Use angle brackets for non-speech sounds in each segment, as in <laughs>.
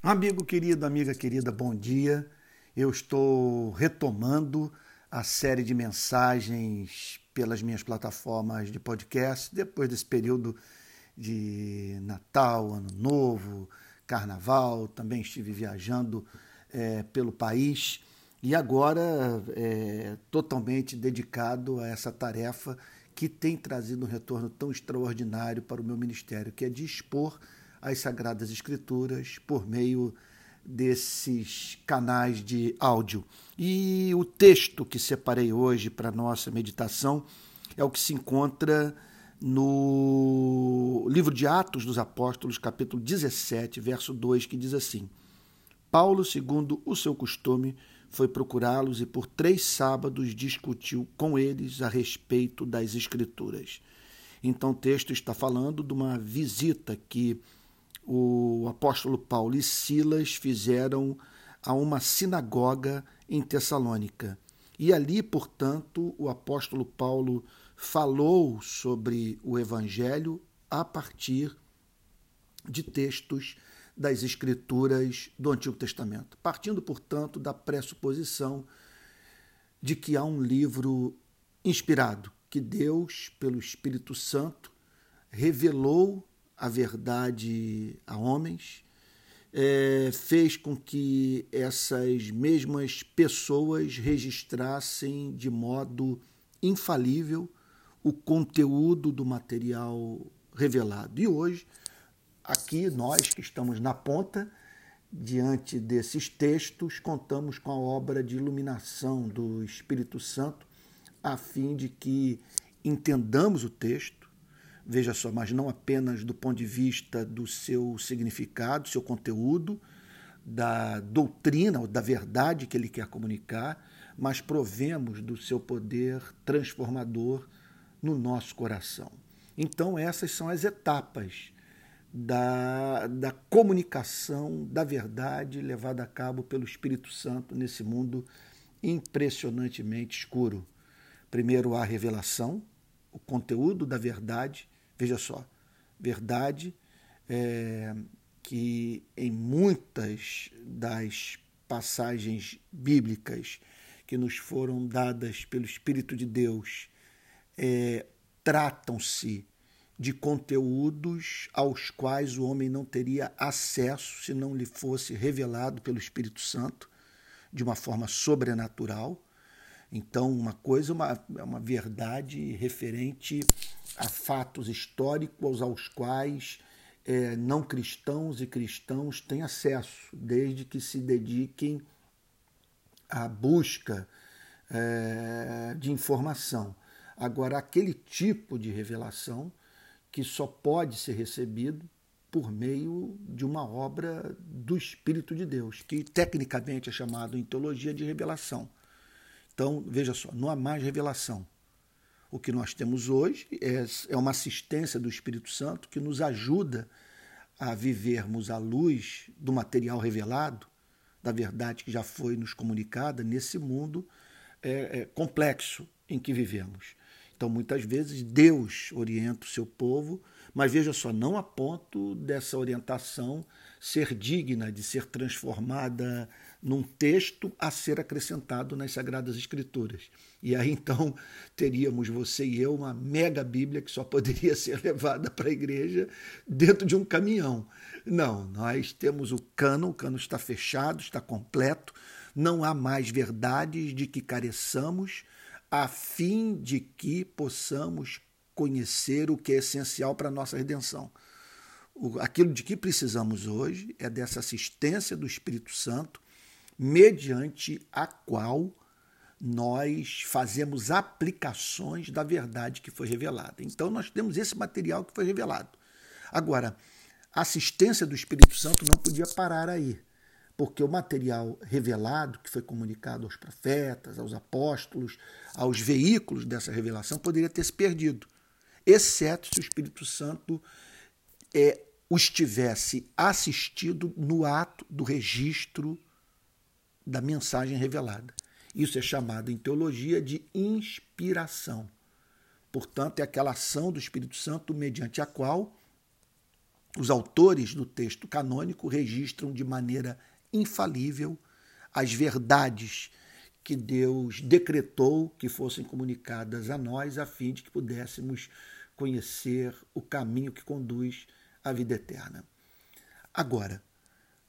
Amigo querido, amiga querida, bom dia. Eu estou retomando a série de mensagens pelas minhas plataformas de podcast depois desse período de Natal, Ano Novo, Carnaval. Também estive viajando é, pelo país e agora é, totalmente dedicado a essa tarefa que tem trazido um retorno tão extraordinário para o meu ministério, que é de expor as Sagradas Escrituras por meio desses canais de áudio. E o texto que separei hoje para nossa meditação é o que se encontra no livro de Atos dos Apóstolos, capítulo 17, verso 2, que diz assim: Paulo, segundo o seu costume, foi procurá-los e por três sábados discutiu com eles a respeito das Escrituras. Então, o texto está falando de uma visita que o apóstolo Paulo e Silas fizeram a uma sinagoga em Tessalônica. E ali, portanto, o apóstolo Paulo falou sobre o evangelho a partir de textos das escrituras do Antigo Testamento, partindo, portanto, da pressuposição de que há um livro inspirado, que Deus, pelo Espírito Santo, revelou a verdade a homens, é, fez com que essas mesmas pessoas registrassem de modo infalível o conteúdo do material revelado. E hoje, aqui, nós que estamos na ponta, diante desses textos, contamos com a obra de iluminação do Espírito Santo, a fim de que entendamos o texto veja só, mas não apenas do ponto de vista do seu significado, seu conteúdo, da doutrina ou da verdade que ele quer comunicar, mas provemos do seu poder transformador no nosso coração. Então, essas são as etapas da, da comunicação da verdade levada a cabo pelo Espírito Santo nesse mundo impressionantemente escuro. Primeiro, a revelação, o conteúdo da verdade, Veja só, verdade é, que em muitas das passagens bíblicas que nos foram dadas pelo Espírito de Deus é, tratam-se de conteúdos aos quais o homem não teria acesso se não lhe fosse revelado pelo Espírito Santo de uma forma sobrenatural. Então, uma coisa é uma, é uma verdade referente a fatos históricos aos quais é, não cristãos e cristãos têm acesso, desde que se dediquem à busca é, de informação. Agora, aquele tipo de revelação que só pode ser recebido por meio de uma obra do Espírito de Deus, que tecnicamente é chamado em teologia de revelação. Então, veja só, não há mais revelação o que nós temos hoje é, é uma assistência do Espírito Santo que nos ajuda a vivermos à luz do material revelado, da verdade que já foi nos comunicada nesse mundo é, é, complexo em que vivemos. Então, muitas vezes, Deus orienta o seu povo, mas veja só, não a ponto dessa orientação ser digna de ser transformada num texto a ser acrescentado nas Sagradas Escrituras. E aí então teríamos você e eu uma mega Bíblia que só poderia <laughs> ser levada para a igreja dentro de um caminhão. Não, nós temos o cano, o cano está fechado, está completo, não há mais verdades de que careçamos, a fim de que possamos conhecer o que é essencial para a nossa redenção. Aquilo de que precisamos hoje é dessa assistência do Espírito Santo mediante a qual nós fazemos aplicações da verdade que foi revelada. Então, nós temos esse material que foi revelado. Agora, a assistência do Espírito Santo não podia parar aí, porque o material revelado, que foi comunicado aos profetas, aos apóstolos, aos veículos dessa revelação, poderia ter se perdido, exceto se o Espírito Santo é, os tivesse assistido no ato do registro da mensagem revelada. Isso é chamado em teologia de inspiração. Portanto, é aquela ação do Espírito Santo mediante a qual os autores do texto canônico registram de maneira infalível as verdades que Deus decretou que fossem comunicadas a nós, a fim de que pudéssemos conhecer o caminho que conduz à vida eterna. Agora,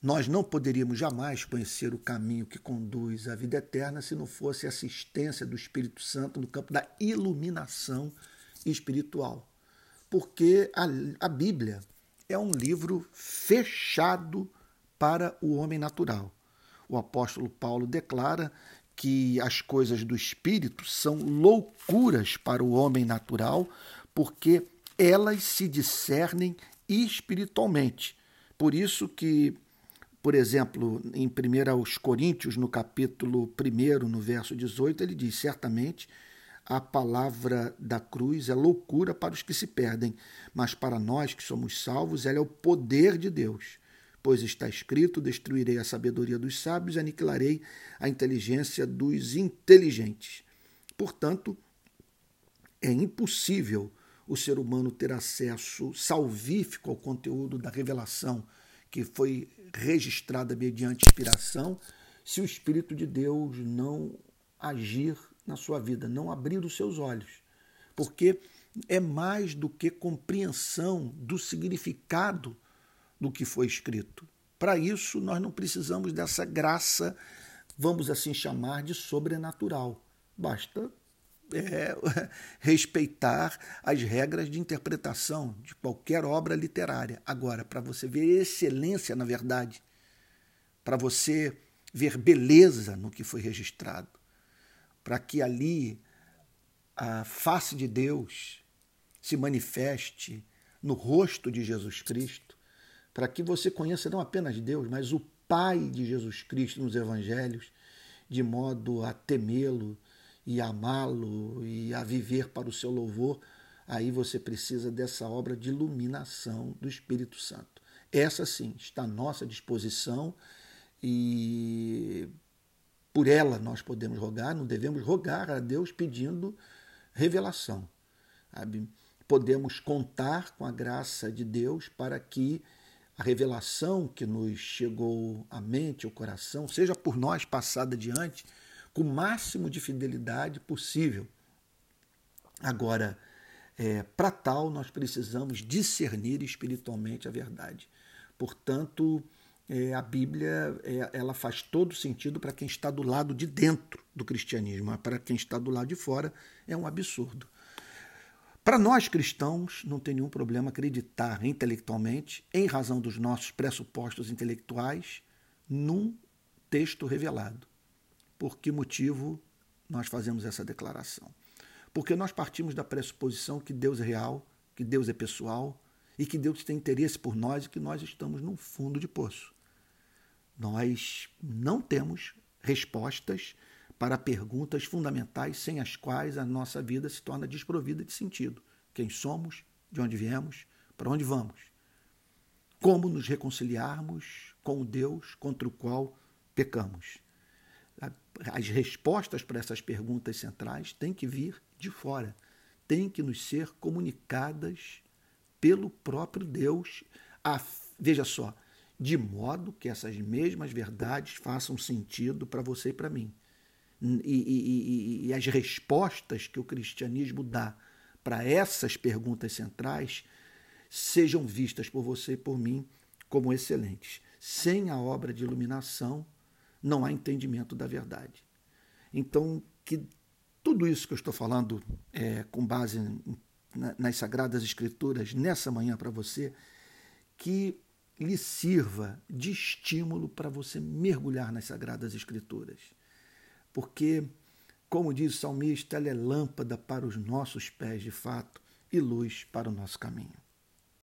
nós não poderíamos jamais conhecer o caminho que conduz à vida eterna se não fosse a assistência do Espírito Santo no campo da iluminação espiritual. Porque a, a Bíblia é um livro fechado para o homem natural. O apóstolo Paulo declara que as coisas do espírito são loucuras para o homem natural, porque elas se discernem espiritualmente. Por isso que por exemplo, em 1 Coríntios, no capítulo 1, no verso 18, ele diz: Certamente a palavra da cruz é loucura para os que se perdem, mas para nós que somos salvos, ela é o poder de Deus. Pois está escrito: Destruirei a sabedoria dos sábios e aniquilarei a inteligência dos inteligentes. Portanto, é impossível o ser humano ter acesso salvífico ao conteúdo da revelação que foi registrada mediante inspiração, se o Espírito de Deus não agir na sua vida, não abrir os seus olhos. Porque é mais do que compreensão do significado do que foi escrito. Para isso, nós não precisamos dessa graça, vamos assim chamar de sobrenatural. Basta é, <laughs> respeitar as regras de interpretação de qualquer obra literária. Agora, para você ver excelência na verdade, para você ver beleza no que foi registrado, para que ali a face de Deus se manifeste no rosto de Jesus Cristo, para que você conheça não apenas Deus, mas o Pai de Jesus Cristo nos evangelhos, de modo a temê-lo e amá-lo e a viver para o seu louvor, aí você precisa dessa obra de iluminação do Espírito Santo. Essa sim está à nossa disposição e por ela nós podemos rogar, não devemos rogar a Deus pedindo revelação. Sabe? Podemos contar com a graça de Deus para que a revelação que nos chegou à mente, ao coração, seja por nós passada adiante, com o máximo de fidelidade possível. Agora, é, para tal, nós precisamos discernir espiritualmente a verdade. Portanto, é, a Bíblia é, ela faz todo sentido para quem está do lado de dentro do cristianismo, mas para quem está do lado de fora é um absurdo. Para nós cristãos, não tem nenhum problema acreditar intelectualmente, em razão dos nossos pressupostos intelectuais, num texto revelado. Por que motivo nós fazemos essa declaração? Porque nós partimos da pressuposição que Deus é real, que Deus é pessoal e que Deus tem interesse por nós e que nós estamos num fundo de poço. Nós não temos respostas para perguntas fundamentais sem as quais a nossa vida se torna desprovida de sentido. Quem somos, de onde viemos, para onde vamos. Como nos reconciliarmos com o Deus contra o qual pecamos as respostas para essas perguntas centrais têm que vir de fora, têm que nos ser comunicadas pelo próprio Deus. A, veja só, de modo que essas mesmas verdades façam sentido para você e para mim. E, e, e, e, as respostas que o cristianismo dá para essas perguntas centrais sejam vistas por você e por mim como excelentes. Sem a obra de iluminação, não há entendimento da verdade. Então, que tudo isso que eu estou falando é, com base nas Sagradas Escrituras nessa manhã para você, que lhe sirva de estímulo para você mergulhar nas Sagradas Escrituras. Porque, como diz o salmista, ela é lâmpada para os nossos pés de fato e luz para o nosso caminho.